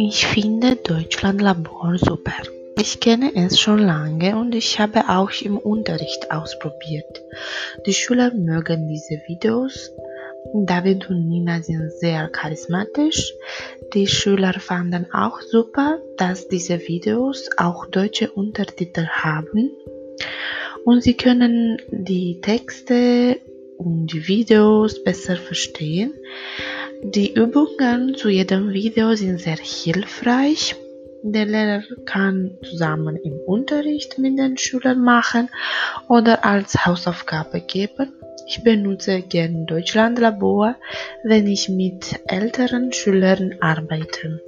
Ich finde Deutschlandlabor super. Ich kenne es schon lange und ich habe auch im Unterricht ausprobiert. Die Schüler mögen diese Videos. David und Nina sind sehr charismatisch. Die Schüler fanden auch super, dass diese Videos auch deutsche Untertitel haben. Und sie können die Texte und die Videos besser verstehen. Die Übungen zu jedem Video sind sehr hilfreich. Der Lehrer kann zusammen im Unterricht mit den Schülern machen oder als Hausaufgabe geben. Ich benutze gern Deutschlandlabor, wenn ich mit älteren Schülern arbeite.